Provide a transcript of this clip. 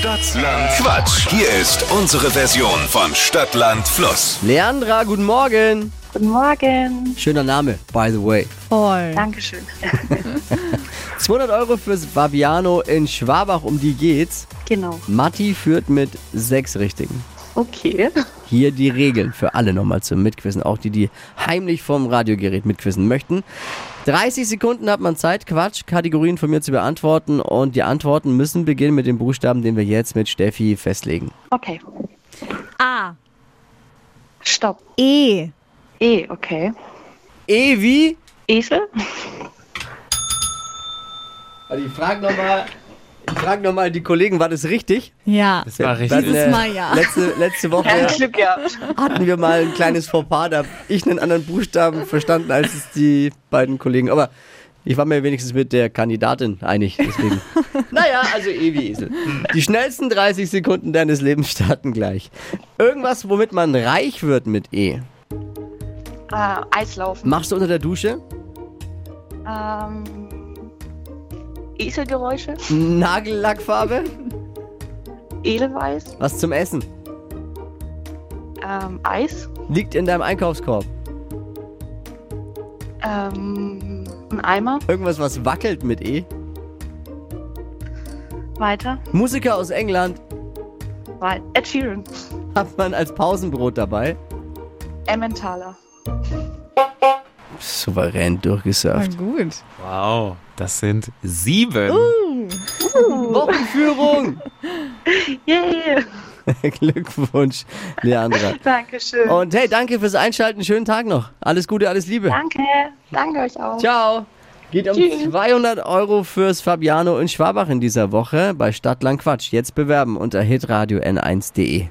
Stadtland Quatsch. Hier ist unsere Version von Stadtland Fluss. Leandra, guten Morgen. Guten Morgen. Schöner Name, by the way. Voll. Dankeschön. 200 Euro fürs Baviano in Schwabach, um die geht's. Genau. Matti führt mit sechs Richtigen. Okay. Hier die Regeln für alle nochmal zum Mitquissen, auch die, die heimlich vom Radiogerät mitquissen möchten. 30 Sekunden hat man Zeit, Quatsch, Kategorien von mir zu beantworten und die Antworten müssen beginnen mit dem Buchstaben, den wir jetzt mit Steffi festlegen. Okay. A. Stopp. E. E, okay. E wie? Esel? Also ich frage nochmal, frage nochmal die Kollegen, war das richtig? Ja. Das war richtig. Dieses Mal ja. Letzte, letzte Woche Kein Glück gehabt. hatten wir mal ein kleines Fauxpas, da habe ich einen anderen Buchstaben verstanden als es die beiden Kollegen. Aber ich war mir wenigstens mit der Kandidatin einig, deswegen. naja, also eh wie Esel. Die schnellsten 30 Sekunden deines Lebens starten gleich. Irgendwas, womit man reich wird mit E. Äh, Eislaufen. Machst du unter der Dusche? Ähm, Eselgeräusche? Nagellackfarbe? Edelweiß? Was zum Essen? Ähm, Eis? Liegt in deinem Einkaufskorb? Ähm, ein Eimer? Irgendwas, was wackelt mit E? Weiter? Musiker aus England Wei Ed Sheeran. hat man als Pausenbrot dabei. Emmentaler. Souverän durchgesurft. gut. Wow, das sind sieben. Wochenführung! Yeah. Glückwunsch, Leandra. Dankeschön. Und hey, danke fürs Einschalten. Schönen Tag noch. Alles Gute, alles Liebe. Danke. Danke euch auch. Ciao. Geht um Tschüss. 200 Euro fürs Fabiano in Schwabach in dieser Woche bei Stadtland Quatsch. Jetzt bewerben unter hitradio n1.de.